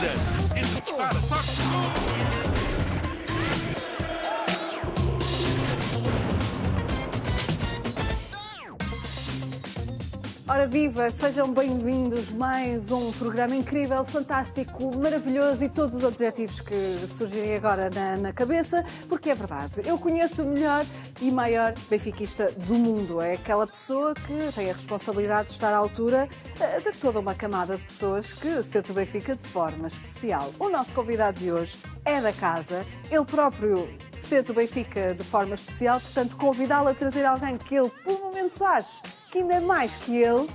that? It's the Ora viva, sejam bem-vindos mais um programa incrível, fantástico, maravilhoso e todos os adjetivos que surgirem agora na, na cabeça, porque é verdade, eu conheço o melhor e maior benfiquista do mundo. É aquela pessoa que tem a responsabilidade de estar à altura eh, de toda uma camada de pessoas que sente o Benfica de forma especial. O nosso convidado de hoje é da casa, ele próprio sente o Benfica de forma especial, portanto convidá-lo a trazer alguém que ele, por momentos, acha que ainda é mais que ele,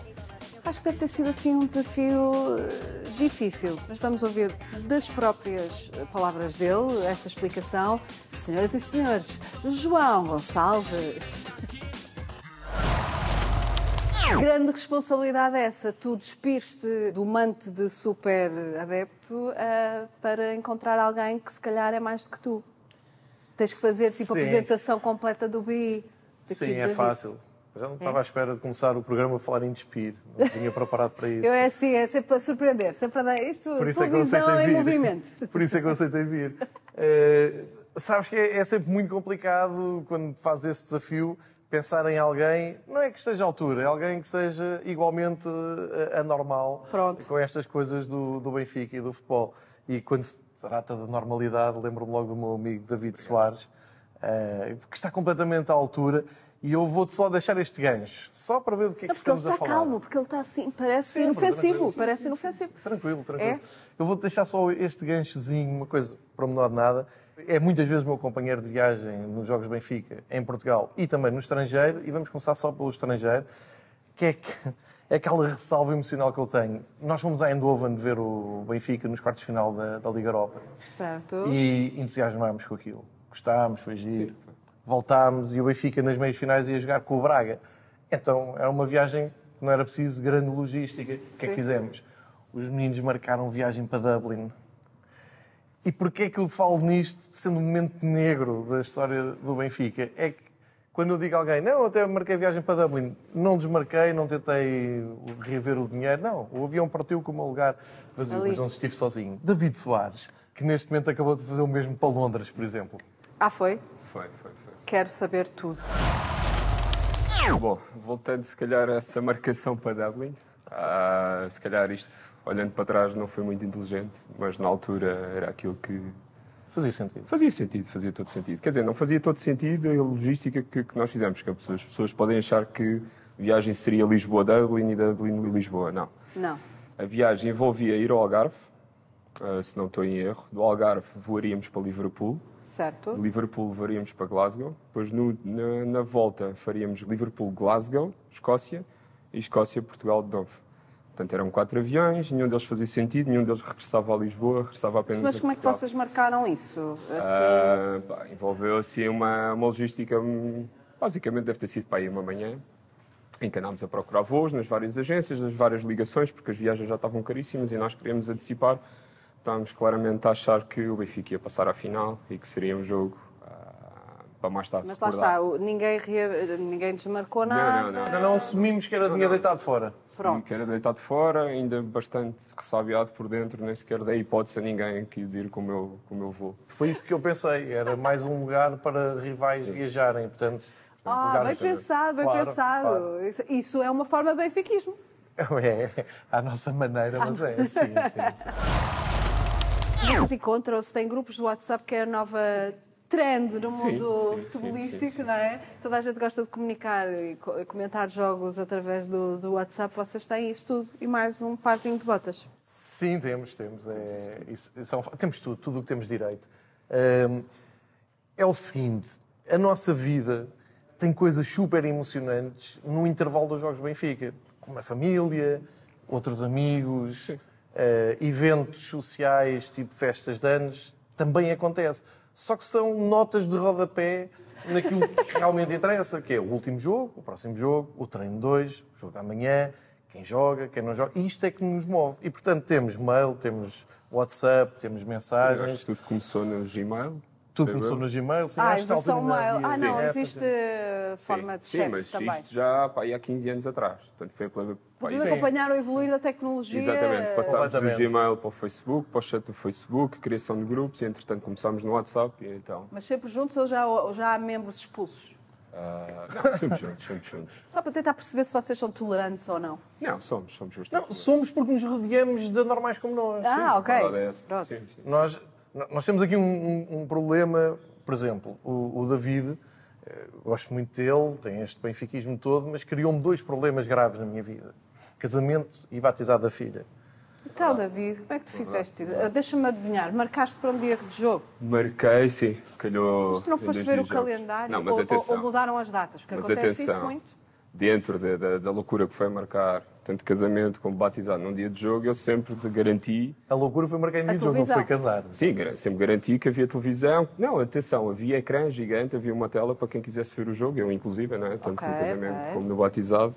acho que deve ter sido assim um desafio eh, difícil. Mas vamos ouvir das próprias eh, palavras dele essa explicação. Senhoras e senhores, João Gonçalves. Grande responsabilidade essa. Tu despiste do manto de super adepto eh, para encontrar alguém que se calhar é mais do que tu. Tens que fazer tipo a Sim. apresentação completa do BI. Sim, é fácil. Eu já não estava à espera de começar o programa a falar em despir. Não tinha preparado para isso. Eu é assim, é sempre para surpreender, sempre a dar isto, Por isso é que eu televisão aceitei em vir. movimento. Por isso é que eu aceitei vir. Eh, sabes que é, é sempre muito complicado quando fazes esse desafio pensar em alguém, não é que esteja à altura, é alguém que seja igualmente eh, anormal Pronto. com estas coisas do, do Benfica e do futebol. E quando se trata de normalidade, lembro-me logo do meu amigo David Soares, eh, que está completamente à altura. E eu vou-te só deixar este gancho, só para ver do que é Não, que porque ele estamos a está falar. calmo, porque ele está assim, parece Sim, inofensivo, tranquilo, sim, parece sim, inofensivo. Tranquilo, tranquilo. É? Eu vou deixar só este ganchozinho, uma coisa, para menor de nada. É muitas vezes o meu companheiro de viagem nos Jogos Benfica, em Portugal e também no estrangeiro, e vamos começar só pelo estrangeiro, que é, que, é aquela ressalva emocional que eu tenho. Nós fomos a Eindhoven ver o Benfica nos quartos de final da, da Liga Europa Certo. e entusiasmámos com aquilo. Gostámos, foi giro. Voltámos e o Benfica nas meias finais ia jogar com o Braga. Então era uma viagem que não era preciso grande logística. O que é Sim. que fizemos? Os meninos marcaram viagem para Dublin. E porquê é que eu falo nisto sendo um momento negro da história do Benfica? É que quando eu digo a alguém, não, eu até marquei viagem para Dublin, não desmarquei, não tentei reaver o dinheiro, não. O avião partiu com o meu lugar vazio, Ali. mas não estive sozinho. David Soares, que neste momento acabou de fazer o mesmo para Londres, por exemplo. Ah? Foi, foi, foi. Quero saber tudo. Bom, voltando se calhar a essa marcação para Dublin, ah, se calhar isto, olhando para trás, não foi muito inteligente, mas na altura era aquilo que Fazia sentido. fazia sentido, fazia todo sentido. Quer dizer, não fazia todo sentido a logística que, que nós fizemos, que as pessoas, as pessoas podem achar que a viagem seria Lisboa-Dublin e Dublin-Lisboa. Não. Não. A viagem envolvia ir ao Algarve, ah, se não estou em erro. Do Algarve voaríamos para Liverpool, Certo. De Liverpool varíamos para Glasgow. Depois, no- na, na volta, faríamos Liverpool-Glasgow, Escócia, e Escócia-Portugal de novo. Portanto, eram quatro aviões, nenhum deles fazia sentido, nenhum deles regressava a Lisboa, regressava apenas Mas como é que vocês marcaram isso? Assim, Ah, pá, envolveu assim uma, uma logística, hum, basicamente deve ter sido para aí uma manhã, em que andámos a procurar voos nas várias agências, nas várias ligações, porque as viagens já estavam caríssimas e nós queríamos antecipar. Estávamos claramente a achar que o Benfica ia passar à final e que seria um jogo ah, para mais tarde mas lá está, ninguém, rea- ninguém desmarcou nada. não, não. Não, não assumimos que era dinheiro deitado fora. Pronto. Que era deitado fora, ainda bastante ressabiado por dentro, nem sequer dei hipótese a ninguém que ir com o meu, com o meu voo. Foi isso que eu pensei. Era mais um lugar para rivais viajarem. Portanto, Ah, bem de- pensado, bem Claro, pensado. isso é uma forma de benfiquismo. É, à nossa maneira, mas é. Sim, sim, sim. Vocês encontram-se, têm grupos do WhatsApp que é a nova trend no mundo sim, futebolístico, sim, sim, sim. não é? Toda a gente gosta de comunicar e co- comentar jogos através do, do WhatsApp. Vocês têm isso tudo e mais um parzinho de botas. Sim, temos, temos. É, isso, isso é um temos tudo, tudo o que temos direito. Hum, é o seguinte, a nossa vida tem coisas super emocionantes no intervalo dos Jogos Benfica. Como a família, outros amigos, eh, eventos sociais, tipo festas de anos, também acontece. Só que são notas de rodapé naquilo que realmente interessa, que é o último jogo, o próximo jogo, o treino 2, o jogo da manhã, quem joga, quem não joga. E isto é que nos move. E, portanto, temos mail, temos WhatsApp, temos Acho mensagens. que tudo começou no Gmail. Tudo começou no Gmail. Sim, Ah, acho que na versão altura mail. Ah, não, essa, existe sim. uh, forma de sim, chat mas também. isto já pá, há 15 anos atrás. Portanto, foi pela, Vocês isso- acompanharam o evoluir da tecnologia. Exatamente, passámos do. Gmail para o Facebook, para o chat do Facebook, criação de grupos e entretanto começámos no WhatsApp e então. Mas sempre juntos ou já, ou já há membros expulsos? ah, não, sempre juntos, sempre juntos. Só para tentar perceber se vocês são tolerantes ou não. Não, somos, somos Não, bastante. somos porque nos rodeamos de anormais como nós. Ah, sim. ok. É. Pronto. Sim, sim. Nós, nós temos aqui um, um- um problema, por exemplo, o, o David, eh, gosto muito dele, tem este benfiquismo todo, mas criou-me dois problemas graves na minha vida. Casamento e batizado da filha. Então, David, como é que tu fizeste? Uh, Deixa-me adivinhar, marcaste para um dia de jogo. Marquei, sim, calhou. Mas tu não foste ver o jogos. calendário Não, mas ou, ou- atenção. ou mudaram as datas? Porque Mas acontece atenção. isso muito. Dentro da, da- da loucura que foi marcar tanto casamento como batizado num dia de jogo, eu sempre garanti A loucura foi marcar em dia de jogo, não foi casar. Sim, sempre garanti que havia televisão. Não, atenção, havia ecrã gigante, havia uma tela para quem quisesse ver o jogo, eu inclusive, não é? tanto Ok, no casamento ok. como no batizado,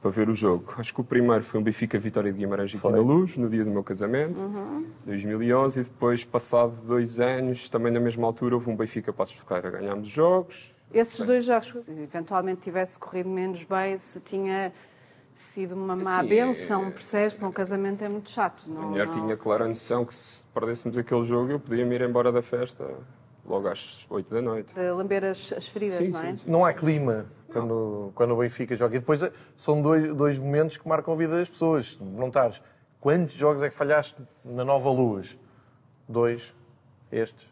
para ver o jogo. Acho que o primeiro foi um Benfica Vitória de Guimarães Foi. na Luz, no dia do meu casamento, Uhum. 2011, e depois, passado dois anos, também na mesma altura, houve um Benfica Passos de Ferreira. Ganhámos jogos, Esses dois jogos, se eventualmente tivesse corrido menos bem, se tinha sido uma má Sim, benção, é- percebes? Para um casamento é muito chato. a Não, mulher não- tinha clara noção que se perdêssemos aquele jogo, eu podia me ir embora da festa logo às 8 da noite. Para lamber as, as feridas, Sim, não é? sim, sim. Não há clima quando, quando o Benfica joga. E depois eh, são dois, dois momentos que marcam a vida das pessoas. Não estás. Quantos jogos é que falhaste na Nova Luz? Dois. Estes.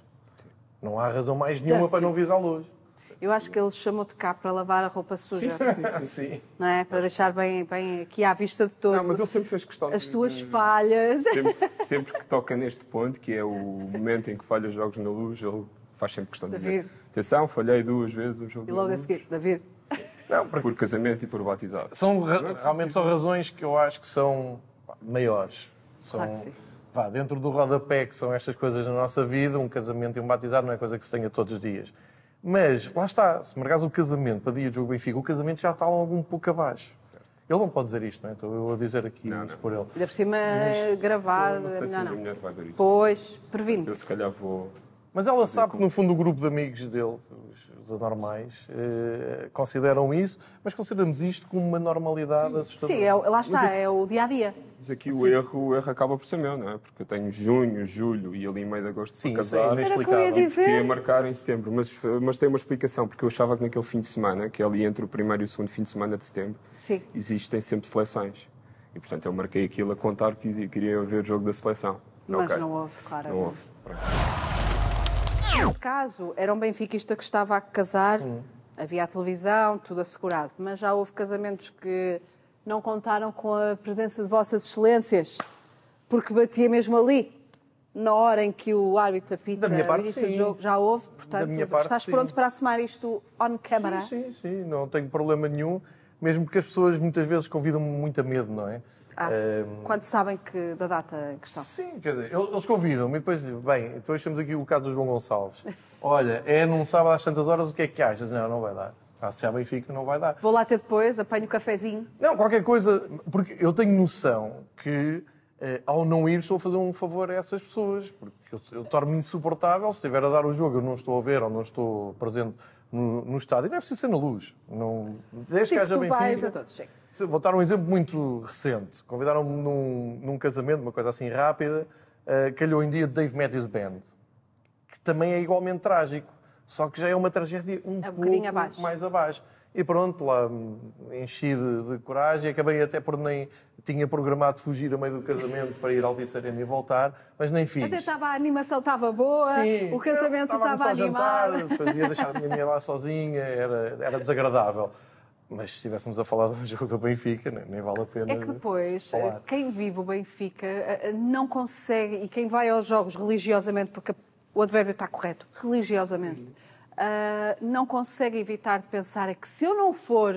Não há razão mais nenhuma para não vires à luz. Eu acho que ele chamou-te cá para lavar a roupa suja, Sim. não é? Para deixar bem, bem aqui à vista de todos Não, mas ele sempre fez questão as de- tuas de- falhas. sempre, sempre que toca neste ponto, que é o momento em que falha os jogos na luz, ele faz sempre questão de dizer David. atenção, falhei duas vezes o jogo E na logo a seguir, David, Não, por casamento e por batizado. são, realmente são razões que eu acho que são maiores. São, Claro que sim. vá, dentro do rodapé, que são estas coisas na nossa vida, um casamento e um batizado não é coisa que se tenha todos os dias. Mas, lá está, se marcares o casamento para dia de jogo Benfica, o casamento já está logo um pouco abaixo. Ele não pode dizer isto, não é? Estou eu a dizer aqui Não, isto não. por ele. ainda por cima Eu gravado, não sei se a não, minha não. mulher vai ver isto. Pois, previno. Eu se calhar vou. Mas ela sabe que, no fundo, o grupo de amigos dele, os, os anormais, eh, consideram isso, mas consideramos isto como uma normalidade assustadora. Sim, é, lá está, é o dia a dia. Mas aqui o erro, o erro acaba por ser meu, não é? Porque eu tenho junho, julho e ali em meio de agosto Sim, para é casar. eu ia dizer. Fiquei a marcar em setembro, mas, mas tem uma explicação, porque eu achava que naquele fim de semana, que é ali entre o primeiro e o segundo fim de semana de setembro, Sim. existem sempre seleções. E portanto eu marquei aquilo a contar que queria ver o jogo da seleção. Mas Ok. não houve, claro. Não houve. Neste caso, era um benfiquista que estava a casar, Hum. havia a televisão, tudo assegurado. Mas já houve casamentos que não contaram com a presença de vossas excelências, porque batia mesmo ali. Na hora em que o árbitro apita Da minha parte, sim. jogo, já houve, portanto, parte, estás sim. pronto para assumir isto on camera? Sim, sim, sim, não tenho problema nenhum, mesmo porque as pessoas muitas vezes convidam-me muito a medo, não é? Ah, Ehm, Quando sabem que da data em questão. Sim, quer dizer, eles eles convidam-me e depois dizem, bem, depois temos aqui o caso do João Gonçalves. Olha, é num sábado às tantas horas, o que é que achas? Não, não vai dar. Ah, se há Benfica, não vai dar. Vou lá ter depois, apanho o cafezinho. Não, qualquer coisa, porque eu tenho noção que eh, ao não ir estou a fazer um favor a essas pessoas, porque eu, eu torno-me insuportável se estiver a dar o jogo, eu não estou a ver ou não estou presente no, no estádio. Não é preciso ser na luz. Não, desde Sim, que haja tu vais Benfica. a todos, sim. Vou dar um exemplo muito recente. Convidaram-me num, num casamento, uma coisa assim rápida, uh, calhou em dia de Dave Matthews Band, que também é igualmente trágico, só que já é uma tragédia um, É um pouco abaixo. mais abaixo. E pronto, lá enchi de, de coragem, acabei até por nem... Tinha programado fugir a meio do casamento para ir ao Altice Arena e voltar, mas nem fiz. Até estava, a animação estava boa, Sim, o casamento estava jantar, animado. Depois ia deixar a minha mulher lá sozinha, era, era desagradável. Mas se estivéssemos a falar do jogo do Benfica, nem, nem vale a pena. É que depois, falar. quem vive o Benfica eh, não consegue, e quem vai aos jogos religiosamente, porque o advérbio está correto, religiosamente, ah, não consegue evitar de pensar é que se eu não for,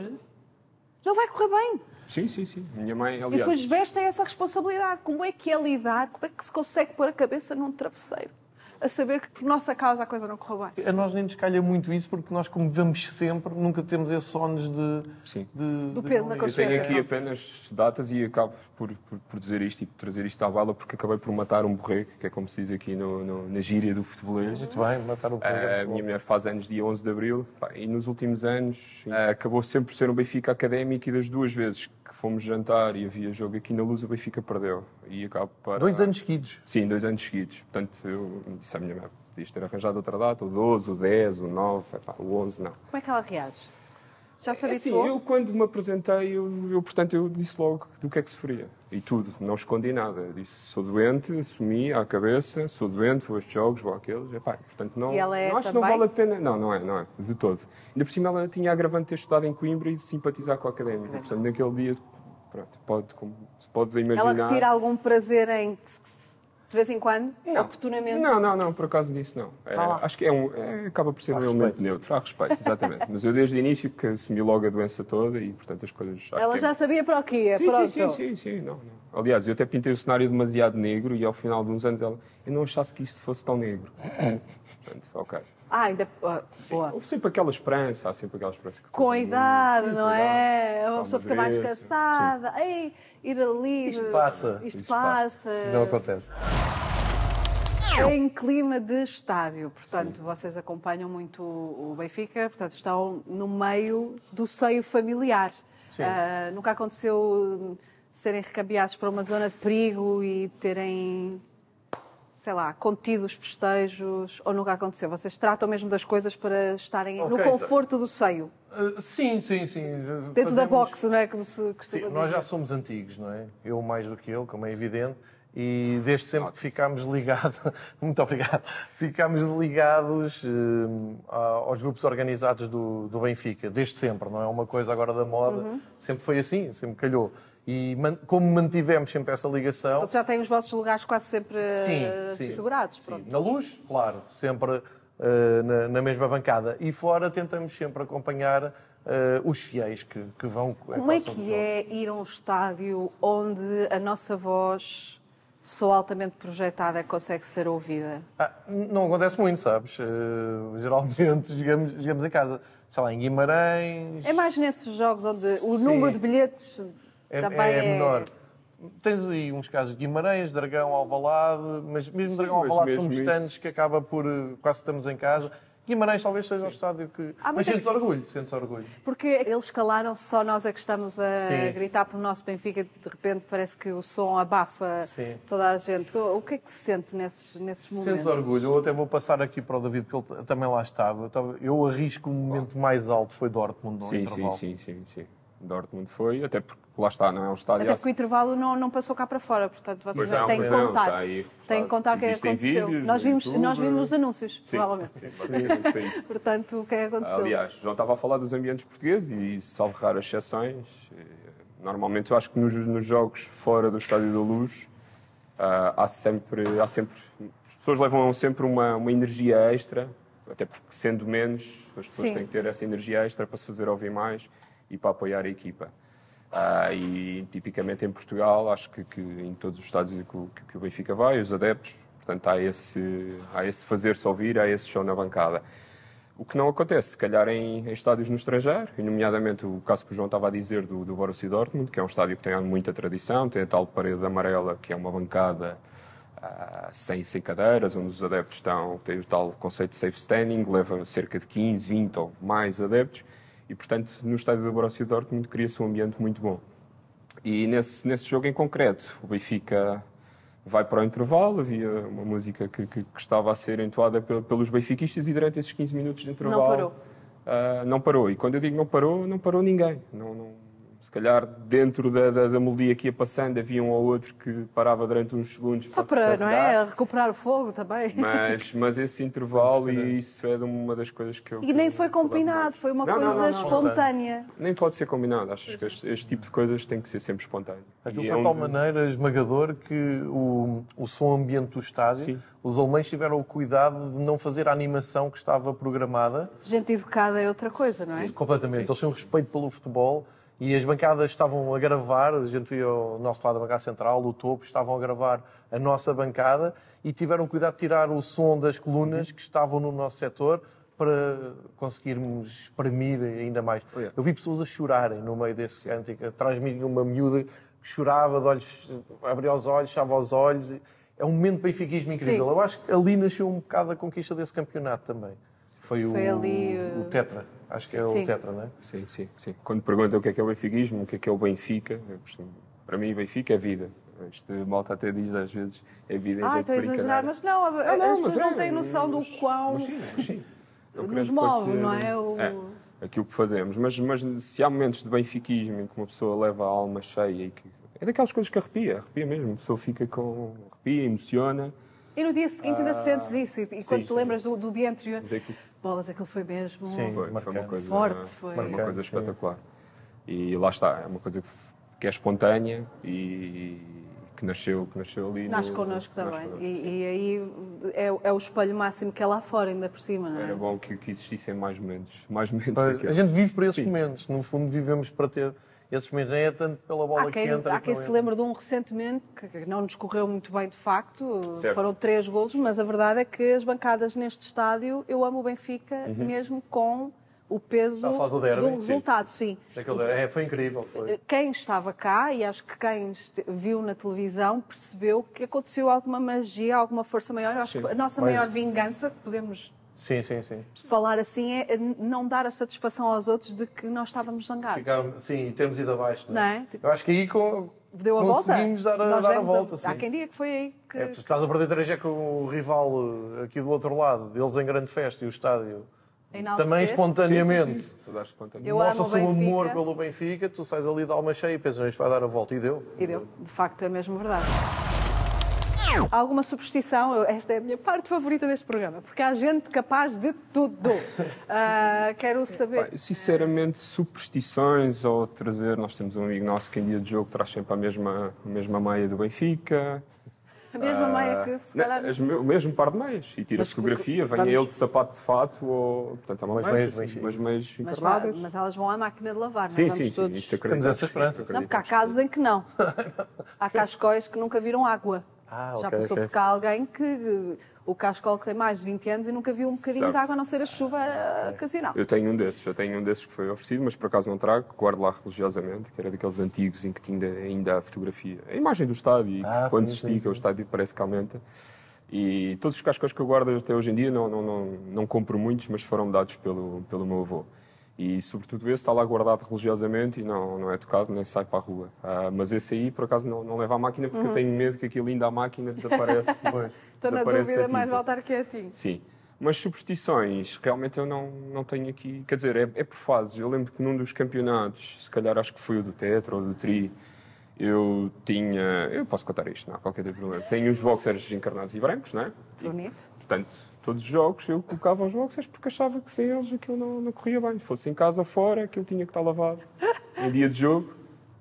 não vai correr bem. Sim, sim, sim. Minha mãe, E depois aliás, vestem essa responsabilidade. Como é que é lidar? Como é que se consegue pôr a cabeça num travesseiro? A saber que por nossa causa a coisa não correu bem. A nós nem nos calha muito isso, porque nós, como vamos sempre, nunca temos esses sonos de, Sim. de- Do de peso na não ir. Eu tenho consciência. aqui apenas datas e acabo por, por, por dizer isto e por trazer isto à bala porque acabei por matar um borrego, que é como se diz aqui no, no- na gíria do futebolês. Muito bem, matar o programa. A minha mulher faz anos dia 11 de Abril e nos últimos anos ah, acabou sempre por ser um Benfica académico e das duas vezes que fomos jantar e havia jogo aqui na Luz, o Benfica perdeu. E acabo para... Dois anos seguidos. Sim, dois anos seguidos. Portanto, eu disse à minha mulher, podias ter arranjado outra data, o 12, o 10, o 9, epá, o 11 não. Como é que ela reage? Já se É Assim, eu quando me apresentei, eu, eu, portanto, eu disse logo do que é que sofria. E tudo, não escondi nada. Disse, sou doente, assumi à cabeça, sou doente, vou a estes jogos, vou àqueles. Epá, portanto, não, E ela é não acho que não vale a pena. Não, não é, não é, de todo. Ainda por cima ela tinha agravante de ter estudado em Coimbra e de simpatizar com a académica. Portanto, naquele dia, pronto, pode, como se pode imaginar... Ela retira algum prazer em que se- de vez em quando, Não. oportunamente? Não, não, não, por acaso disso não. É, acho que é um, é, acaba por ser um elemento respeito. neutro. Há respeito, exatamente. Mas eu desde o início que assumi logo a doença toda e, portanto, as coisas. acho Ela que é- já sabia para o que ia, Sim, pronto. sim, sim, sim, sim, não, não. Aliás, eu até pintei o cenário demasiado negro e ao final de uns anos ela. Eu não achasse que isto fosse tão negro. Portanto, ok. Ah, ainda... ah, boa. Houve sempre aquela esperança, há sempre aquela esperança. que Com a idade, sim, não com a é? Uma pessoa fica mais Sim. cansada. Ei, ir ali... Isto passa. Isto, Isto passa. passa. Não acontece. É em clima de estádio, portanto, vocês acompanham muito o Benfica, portanto, estão no meio do seio familiar. Sim. Ah, nunca aconteceu serem recambiados para uma zona de perigo e terem, sei lá, contido os festejos, ou nunca aconteceu? Vocês tratam mesmo das coisas para estarem no Ok, conforto do seio, Uh, sim, sim, sim. dentro da Fazemos- boxe, não é? Como se costuma Sim, nós já somos antigos, não é? Eu mais do que ele, como é evidente. E desde sempre que ficámos ligados, muito obrigado, ficámos ligados a- aos grupos organizados do, do Benfica, desde sempre, não é uma coisa agora da moda, Uhum. sempre foi assim, sempre calhou. E como mantivemos sempre essa ligação, Vocês já têm os vossos lugares quase sempre Sim, eh, sim. segurados. Sim, na luz, claro, sempre eh, na, na mesma bancada. E fora tentamos sempre acompanhar eh, os fiéis que, que vão. Como é que é ir a um estádio onde a nossa voz, só altamente projetada, consegue ser ouvida? Ah, não acontece muito, sabes? Eh, geralmente jogamos, jogamos em casa, sei lá, em Guimarães. É mais nesses jogos onde o Sim. número de bilhetes é, é é, menor. Tens aí uns casos de Guimarães, Dragão, Alvalade, mas mesmo Sim, Dragão, mas Alvalade são mesmo distantes isso- que acaba por eh, quase estamos em casa. Guimarães talvez seja o estádio que. Há Mas sentes orgulho, sentes orgulho. Porque eles calaram, só nós é que estamos a Sim. gritar pelo nosso Benfica, de repente parece que o som abafa Sim. toda a gente. O que é que se sente nesses, nesses momentos? Sentes orgulho. Eu até vou passar aqui para o David, que ele também lá estava. Eu, arrisco o momento mais alto foi Dortmund no Sim, sim, intervalo. sim, sim, sim. Dortmund foi, até porque lá está, não é um estádio. Até porque o intervalo não, não passou cá para fora, portanto vocês não, têm que não, contar. está aí têm que contar o que é aconteceu. nós, vimos, YouTube. nós vimos os anúncios, Sim, provavelmente. sim, basicamente foi isso. Portanto, o que é que aconteceu? Aliás, João estava a falar dos ambientes portugueses e, salvo raras exceções, eh, normalmente eu acho que nos, nos jogos fora do Estádio da Luz ah, há, sempre, há sempre. As pessoas levam sempre uma, uma energia extra, até porque sendo menos, as pessoas Sim. têm que ter essa energia extra para se fazer ouvir mais e para apoiar a equipa. Ah, e tipicamente em Portugal, acho que, que em todos os estádios que, o- que o Benfica vai, os adeptos, portanto há esse, há esse fazer-se ouvir, há esse show na bancada. O que não acontece, se calhar, em, em estádios no estrangeiro, e nomeadamente o caso que o João estava a dizer do, do Borussia Dortmund, que é um estádio que tem muita tradição, tem a tal parede amarela, que é uma bancada ah, sem, sem cadeiras, onde os adeptos estão, tem o tal conceito de safe standing, leva cerca de 15, 20 ou mais adeptos, e, portanto, no estádio do Borussia Dortmund cria-se um ambiente muito bom. E nesse, nesse jogo em concreto, o Benfica vai para o intervalo, havia uma música que, que- que estava a ser entoada pel- pelos benfiquistas e durante esses 15 minutos de intervalo... parou. ah, não parou. E quando eu digo não parou, não parou ninguém. Não, não- se calhar dentro da, da, da melodia que ia passando havia um ou outro que parava durante uns segundos Só para, não carregar. é? Recuperar o fogo também. Mas, mas esse intervalo, e isso é uma das coisas que eu... E nem foi combinado, foi uma Não, não, coisa não, não. espontânea. Nem pode ser combinado. Acho que este, este tipo de coisas tem que ser sempre espontâneo. Aquilo E foi é de tal maneira esmagador que o, o som ambiente do estádio, Sim. os alemães tiveram o cuidado de não fazer a animação que estava programada Gente educada é outra coisa, não é? completamente. Eles têm um respeito pelo futebol E as bancadas estavam a gravar, a gente via o nosso lado da bancada central, o topo, estavam a gravar a nossa bancada e tiveram cuidado de tirar o som das colunas que estavam no nosso setor para conseguirmos exprimir ainda mais. Oh, yeah. Eu vi pessoas a chorarem no meio desse cântico. Atrás de mim uma miúda que chorava, de olhos, abria os olhos, fechava os olhos. É um momento de benfiquismo incrível. Sim. Eu acho que ali nasceu um bocado a conquista desse campeonato também. Foi, o, Foi ali, uh, o Tetra. Acho que é Sim. o Tetra, não é? Sim, sim, sim. Quando perguntam o que é que é o benfiquismo, o que é que é o Benfica, costumo- para mim, Benfica é vida. Este malta até diz às vezes é vida em Ah, jeito estou a exagerar, mas não, a- Ah, não, as pessoas não é, têm noção do quão mas sim, mas sim. Não nos move, não é? O- É, aquilo que fazemos. Mas, mas se há momentos de benfiquismo em que uma pessoa leva a alma cheia e que. É daquelas coisas que arrepia, arrepia mesmo. A pessoa fica com. arrepia, emociona. E no dia seguinte ainda sentes isso. E, e quando te sim. lembras do, do dia anterior, é que bolas, aquilo foi mesmo. Sim. foi, foi uma coisa. Forte, foi. uma coisa sim. espetacular. E lá está, é uma coisa que, que é espontânea e que nasceu, que nasceu ali. Nasce no- connosco nasce também. connosco, E, sim. e aí é, é o espelho máximo que é lá fora, ainda por cima, não é? Era bom que, que existissem mais momentos. Mais momentos. A gente vive para esses Sim. momentos. No fundo, vivemos para ter esses momentos. Nem é tanto pela bola Há quem, que entra. há que quem se entra. lembre de um recentemente que não nos correu muito bem de facto, Certo. foram três golos, mas a verdade é que as bancadas neste estádio, eu amo o Benfica mesmo com o peso do derby? do Sim. resultado, sim. Aquele- é, foi incrível. Foi. Quem estava cá, e acho que quem viu na televisão, percebeu que aconteceu alguma magia, alguma força maior. Eu acho que a nossa Mas- maior vingança, podemos Sim, sim, sim. falar assim, é não dar a satisfação aos outros de que nós estávamos zangados. Ficaram, sim, temos ido abaixo. Não é? Tipo, Eu acho que aí co- Deu a volta? conseguimos dar a, dar a volta. sim. Há quem diga que foi aí que. É, tu estás a perder 3 é com o rival eh, aqui do outro lado, eles em grande festa e o estádio. Também espontaneamente. Sim, sim, sim. Mostra-se o amor pelo Benfica, tu sais ali de alma cheia e pensas, isto vai dar a volta. E deu. E deu, de facto, é mesmo verdade. Há alguma superstição? Esta é a minha parte favorita deste programa, porque há gente capaz de tudo. Ah, quero saber. Pá, sinceramente, superstições ou trazer. Nós temos um amigo nosso que em dia de jogo traz sempre a mesma, a mesma meia do Benfica. A mesma meia que se Não, calhar. o mesmo par de meias. E tira Mas fotografia, venha vamos- ele de sapato de fato ou. Portanto, há uma Umas meia, meias bem umas meias Mas, encarnadas. mas elas vão à máquina de lavar, Sim, não sim, vamos sim. todos. Acreditamos Temos essa sim, esperança. Não, porque há casos em que não. Há cascóis que nunca viram água. Ah, Já ok, passou ok. por cá alguém que o cascol que tem mais de 20 anos e nunca viu um bocadinho Certo. de água a não ser a chuva eh, ocasional. Eu tenho um desses, eu tenho um desses que foi oferecido, mas por acaso não trago, guardo lá religiosamente, que era daqueles antigos em que tinha ainda a fotografia, a imagem do estádio, e Ah, quando sim, se sim, estica o estádio parece que aumenta. E todos os cascos que eu guardo até hoje em dia, não, não, não, não compro muitos, mas foram dados pelo, pelo meu avô. E sobretudo esse está lá guardado religiosamente e não, não é tocado nem sai para a rua. Ah, mas esse aí, por acaso, não, não leva à máquina porque eu tenho medo que aquilo ainda à máquina desaparece. Estou Uhum. na dúvida, a mais tinta. voltar quietinho. Sim. Mas superstições, realmente eu não, não tenho aqui. Quer dizer, é, é por fases. Eu lembro que num dos campeonatos, se calhar acho que foi o do Tetra ou do Tri, eu tinha. Eu posso contar isto, não há qualquer tipo problema. Tenho os boxers encarnados e brancos, não é? Bonito. Portanto, todos os jogos eu colocava os boxers porque achava que sem eles aquilo não, não corria bem. Fosse em casa fora, aquilo tinha que estar lavado em dia de jogo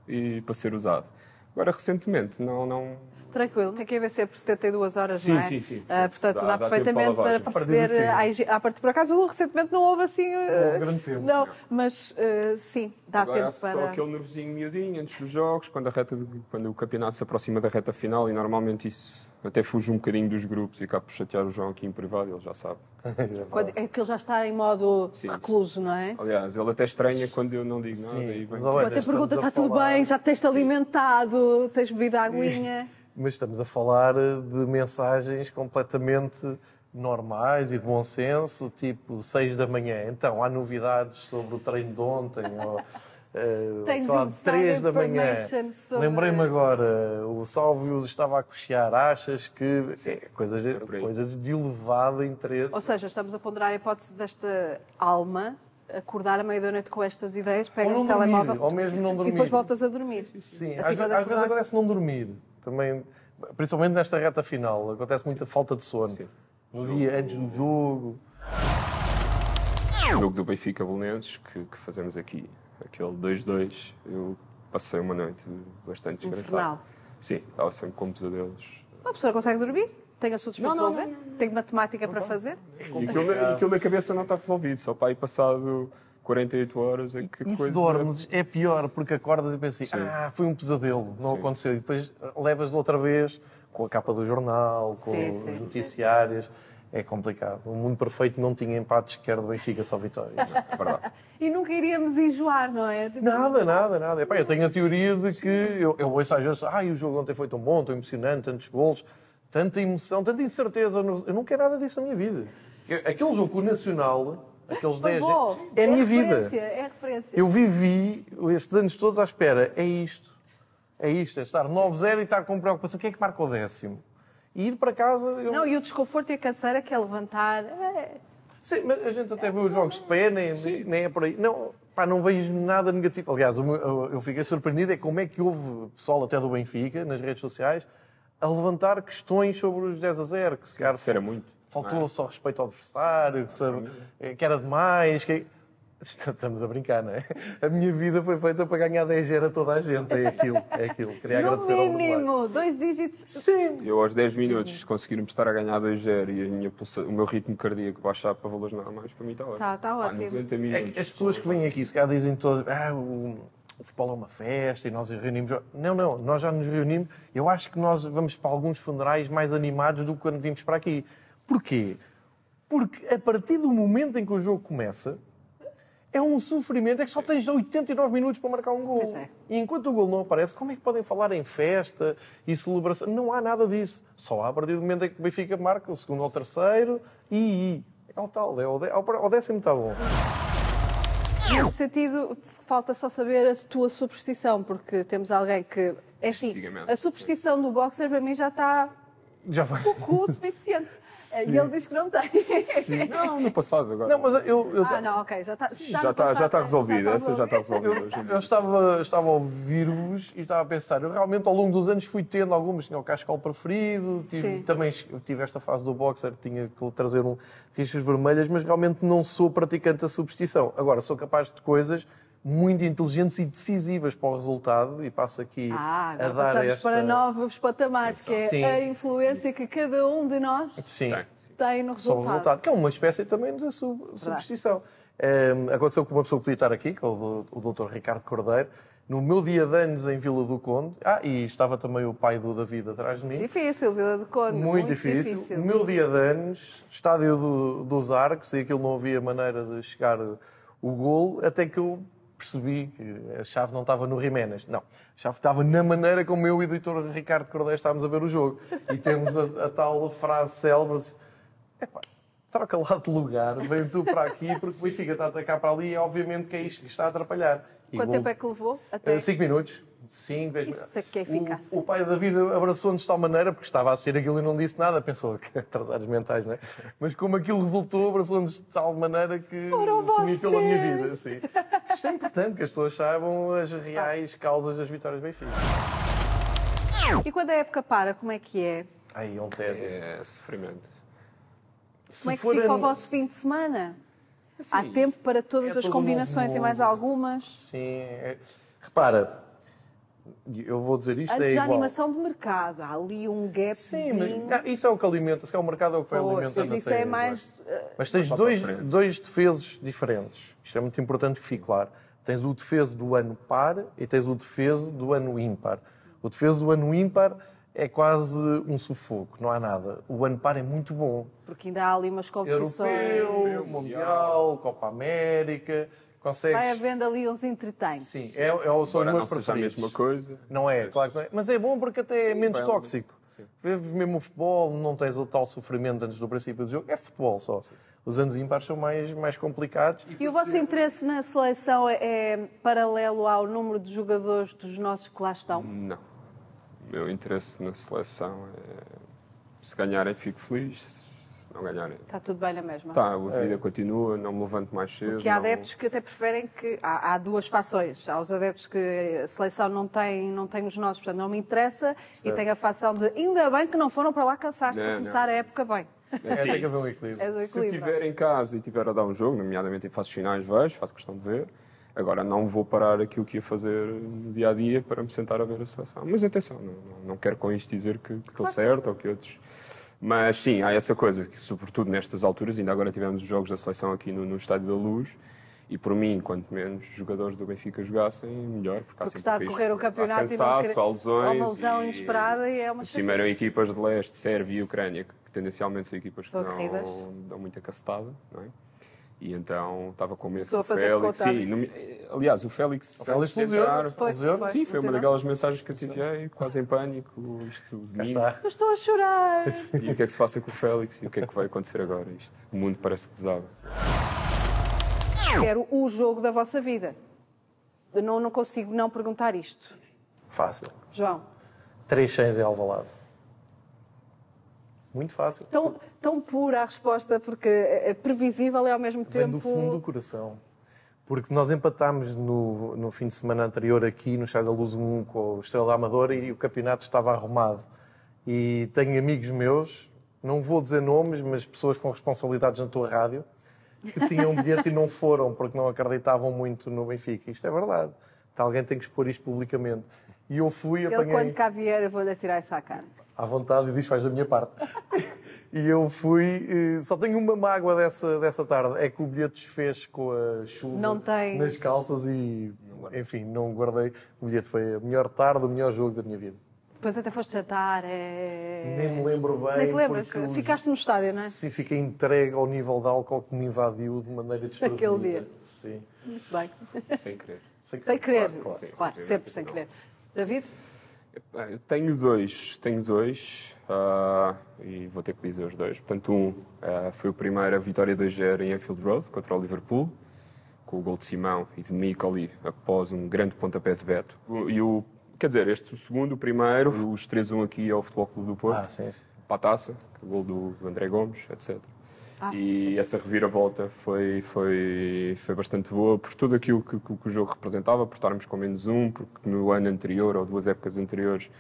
e para ser usado. Agora, recentemente, não. não Tranquilo, tem que haver sempre 72 horas, Sim, não é? sim, sim. Ah, portanto, dá, Dá- dá perfeitamente tempo para para ah, a higie- À parte, por acaso, recentemente não houve assim. ah, houve grande tempo. Não, mas ah, sim, dá Agora tempo só para. aquele nervosinho miudinho antes dos jogos, quando, a reta de- quando o campeonato se aproxima da reta final e normalmente isso até fuge um bocadinho dos grupos e acaba por chatear o João aqui em privado, ele já sabe. Quando, é que ele já está em modo Sim. recluso, não é? Aliás, ele até estranha quando eu não digo nada Sim, e vem Tu olha, até pergunta: está tudo bem? Já tens-te alimentado? Tens bebido aguinha? Mas estamos a falar de mensagens completamente normais e de bom senso, tipo 6 da manhã. Então, há novidades sobre o treino de ontem, ou eh, Tens sei lá, inside 3 da manhã. sobre- Lembrei-me agora, o Sálvio estava a cochear, achas que é, coisas, de- aí. coisas de elevado interesse. Ou seja, estamos a ponderar a hipótese desta alma acordar à meia da noite com estas ideias, pega no dormir, telemóvel ou mesmo não e dormir. depois voltas a dormir. Sim, Assim às, às vezes acontece não dormir. Também, principalmente nesta reta final, acontece muita falta de sono. Sim. No dia antes do jogo. O jogo do Benfica Belenenses que, que fazemos aqui, aquele 2-2, eu passei uma noite bastante desgraçada. Sim, estava sempre com pesadelos. Uma pessoa consegue dormir? Tem assuntos para Não, não, resolver? Tem matemática para fazer? E aquilo, aquilo na cabeça não está resolvido, só para aí passado 48 horas em que E se coisa... dormes é pior, porque acordas e pensas, Sim. ah, foi um pesadelo, não Sim. aconteceu. E depois levas outra vez com a capa do jornal, com Sim, os sim, sim, noticiários. É complicado. O mundo perfeito não tinha empate sequer do Benfica, só vitórias. É verdade. E nunca iríamos enjoar, não é? Tipo, Nada, nada, nada. Epá, eu tenho a teoria de que eu, eu ouço às vezes, ah, o jogo ontem foi tão bom, tão emocionante, tantos golos, tanta emoção, tanta incerteza. Eu não quero nada disso na minha vida. Aquele jogo com o Nacional, aqueles Foi 10 bom. é a minha vida. referência, É referência. Eu vivi estes anos todos à espera. É isto. É isto. É estar 9-0 e estar com preocupação. Quem é que marca o décimo? E ir para casa. Eu... Não, e o desconforto e a canseira que é levantar. É... Sim, mas a gente até vê os jogos de pé, nem, nem é por aí. Não, pá, não vejo nada negativo. Aliás, eu, fiquei surpreendido é como é que houve pessoal até do Benfica, nas redes sociais, a levantar questões sobre os 10 a 0, que se calhar Isso era muito. faltou é? só respeito ao adversário, que, sabe, que era demais. Que... Estamos a brincar, não é? A minha vida foi feita para ganhar 10 a toda a gente. É aquilo, é aquilo. Queria No agradecer ao Bruno Lage. mínimo, dois dígitos. Sim. Eu aos 10 minutos, se conseguirmos estar a ganhar 2-0 e a minha o meu ritmo cardíaco baixar para valores normais, para mim está ótimo. Tá, tá Há ótimo. 90 É minutos. que As pessoas que vêm aqui, se calhar dizem todas, ah, o, o futebol é uma festa e nós reunimos. Não, não, nós já nos reunimos. Eu acho que nós vamos para alguns funerais mais animados do que quando vimos para aqui. Porquê? Porque a partir do momento em que o jogo começa, é um sofrimento. É que só tens 89 minutos para marcar um gol. É. E enquanto o gol não aparece, como é que podem falar em festa e celebração? Não há nada disso. Só há a partir do momento em que o Benfica marca o segundo ou o terceiro e. É o tal, é o, dé- ao décimo está bom. Nesse sentido, falta só saber a tua superstição, porque temos alguém que. É assim, a superstição do boxer para mim já está Já vai. pouco o suficiente. E ele diz que não tem. Não, no passado agora. Não, mas eu, eu, Ah, não, ok, já está. já está já está resolvido. Essa já está resolvida. dia. eu estava, estava a ouvir-vos e estava a pensar, eu realmente ao longo dos anos fui tendo algumas, tinha o cascal preferido, tive, Sim. também tive esta fase do boxer, tinha que trazer um rixas vermelhas, mas realmente não sou praticante da superstição. Agora, sou capaz de coisas muito inteligentes e decisivas para o resultado e passo aqui Ah, a dar passamos esta... para novos patamares, que é Sim. a influência que cada um de nós Sim. Tem, sim. tem no Só o resultado. resultado, que é uma espécie também de su- superstição. Ehm, aconteceu com uma pessoa que podia estar aqui, que é o, o Dr. Ricardo Cordeiro, no meu dia de anos em Vila do Conde. Ah, e estava também o pai do David atrás de mim. Difícil, Vila do Conde. Muito, difícil. O meu dia de anos, estádio do, dos Arcos, e aquilo não havia maneira de chegar o gol, até que eu percebi que a chave não estava no Jiménez. Não, a chave estava na maneira como eu e o editor Ricardo Cordeiro estávamos a ver o jogo. E temos a, a tal frase célebre, epá, troca lá de lugar, vem tu para aqui, porque o está a atacar para ali e obviamente que é isto que está a atrapalhar. E Quanto gol- tempo é que levou? Até... 5 minutos. 5, 10 Isso é que é eficácia. O, o pai da vida abraçou-nos de tal maneira, porque estava a assistir aquilo e não disse nada, pensou que atrasados mentais, não é? Mas como aquilo resultou, abraçou-nos de tal maneira que Foram temi pela minha vida. Sim. É importante que as pessoas saibam as reais causas das vitórias do Benfica. E quando a época para, como é que é? Aí, um tédio. É sofrimento. Se Como é que fica o vosso fim de semana? Há Sim. tempo para todas É as combinações e mais algumas? Sim. é- Repara, eu vou dizer isto, Antes é igual. animação de mercado, há ali um Sim, gapzinho. mas ah, isso é o que alimenta, se calhar o mercado é o que vai Pois, alimentando mas isso é agora. mais. eh, Mas tens dois, dois defesos diferentes. Isto é muito importante que fique claro. Tens o defeso do ano par e tens o defeso do ano ímpar. O defeso do ano ímpar é quase um sufoco, não há nada. O ano par é muito bom. Porque ainda há ali umas competições. Europeu, Mundial, Copa América, consegues... Vai havendo ali uns entretens. Sim, é, é, são os Agora não meus seja a mesma coisa. Não é, claro que não é. Mas é bom porque até é menos bem, tóxico. Vês mesmo o futebol, não tens o tal sofrimento antes do princípio do jogo. É futebol só. Os anos ímpares são mais, mais complicados. E o vosso interesse na seleção é, é paralelo ao número de jogadores dos nossos que lá estão? Não. O meu interesse na seleção é. Se ganharem, fico feliz. Não ganharem. Está tudo bem na mesma? Tá, a vida continua, não me levanto mais cedo. Que há não- adeptos que até preferem que. Há, há duas fações. Há os adeptos que a seleção não tem, não tem os nossos, portanto não me interessa. E tem a fação de ainda bem que não foram para lá cansar-se para começar não. a época bem. É É, tem que haver um equilíbrio. É do Se equilíbrio. estiver em casa e estiver a dar um jogo, nomeadamente em fases finais, vejo, faço questão de ver. Agora, não vou parar aquilo que ia fazer no dia a dia para me sentar a ver a seleção. Mas atenção, não, não- não quero com isto dizer que, que estou certo ou que outros. Mas sim, há essa coisa, que sobretudo nestas alturas, ainda agora tivemos os jogos da seleção aqui no, no Estádio da Luz, E por mim, quanto menos jogadores do Benfica jogassem, melhor, porque, há Porque está a decorrer o campeonato há e não cansaço, há lesões. há uma lesão e- inesperada e é uma cima eram equipas de leste, Sérvia e Ucrânia, que, tendencialmente são equipas que não dão muita castada, não é? E então estava com medo Estou do fazer Félix. Sim, no- aliás, o Félix. O Félix lesionou-se. Foi, foi. Sim, foi uma daquelas mensagens que eu te enviei, quase em pânico. Isto. Eu estou a chorar. E o que é que se passa com o Félix e o que é que vai acontecer agora? Isto, o mundo parece que desaba. Quero o jogo da vossa vida. Eu não, não consigo não perguntar isto. Fácil. João, 3 100 em Alvalade. Muito fácil. tão, tão pura a resposta, porque é é previsível e ao mesmo Vem tempo. do fundo do coração. Porque nós empatámos no, no fim de semana anterior aqui no Estádio da Luz 1 com o Estrela Amadora e o campeonato estava arrumado. E tenho amigos meus, não vou dizer nomes, mas pessoas com responsabilidades na tua rádio, que tinham bilhete e não foram porque não acreditavam muito no Benfica. Isto é verdade. Então, alguém tem que expor isto publicamente. E eu fui, apanhei quando cá vier, eu vou-lhe atirar isso à cara. À vontade e diz faz da minha parte. E eu fui, eh, só tenho uma mágoa dessa, dessa tarde, é que o bilhete desfez com a chuva Não tens. nas calças e, enfim, não guardei. O bilhete foi a melhor tarde, o melhor jogo da minha vida. Depois até foste jantar. É... Nem me lembro bem. Nem te lembras? os- Ficaste no estádio, não é? Sim, fiquei entregue ao nível de álcool que me invadiu de maneira destrutiva. Naquele dia. Sim. Muito bem. Sem querer. Sem, Sem querer. Claro, claro. Sim, Claro, sempre sem não. querer. David? Eu Tenho dois, tenho dois ah, e vou ter que dizer os dois. Portanto, um ah, foi o primeiro a vitória 2-0 em Anfield Road contra o Liverpool, com o gol de Simão e de Nicoli após um grande pontapé de Beto. E o, quer dizer, este o segundo, o primeiro, os 3-1 aqui ao Futebol Clube do Porto, Ah, para a taça, é o gol do André Gomes, etc. Ah, e essa reviravolta foi, foi, foi bastante boa por tudo aquilo que, que- que o jogo representava, por estarmos com menos um, porque no ano anterior ou duas épocas anteriores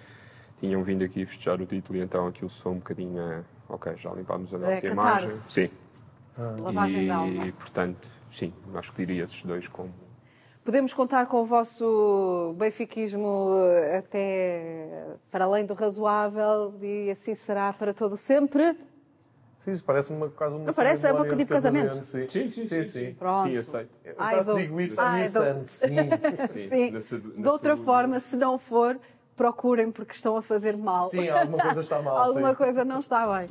tinham vindo aqui festejar o título e então aquilo soou um bocadinho a, ok, já limpámos a nossa É, imagem. Sim. Lavagem de alma. E, portanto, sim, acho que diria esses dois como Podemos contar com o vosso benfiquismo até para além do razoável e assim será para todo sempre. Sim, isso parece uma, quase uma Não parece? É uma cerimónia tipo casamento. Sim, Sim, sim, sim. sim. Pronto. Sim, aceito. Eu quase digo isso Ai, a dou- Nissan, sim. Sim. na na De outra saúde. forma, se não for, procurem porque estão a fazer mal. Sim, alguma coisa está mal. Alguma sim. coisa não está bem.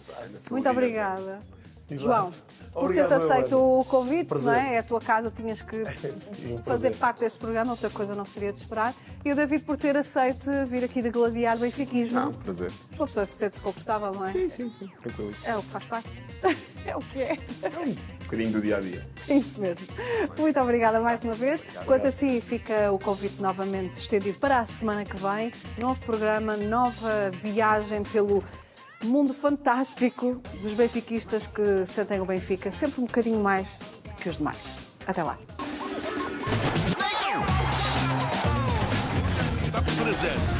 Muito obrigada. Exato. João, por Obrigado, teres aceito Ana. o convite, Prazer. não é? É a tua casa, tinhas que Sim, fazer parte deste programa, outra coisa não seria de esperar. E o David por ter aceito vir aqui de gladiar benfiquismo. Não, prazer. Uma pessoa sente-se confortável, não é? Sim, sim, sim, tranquilo. É o que faz parte. É o que é. Um bocadinho do dia a dia. Isso mesmo. Muito obrigada mais uma vez. Quanto assim, fica o convite novamente estendido para a semana que vem. Novo programa, nova viagem pelo mundo fantástico dos benfiquistas que sentem o Benfica sempre um bocadinho mais que os demais. Até lá. Presente.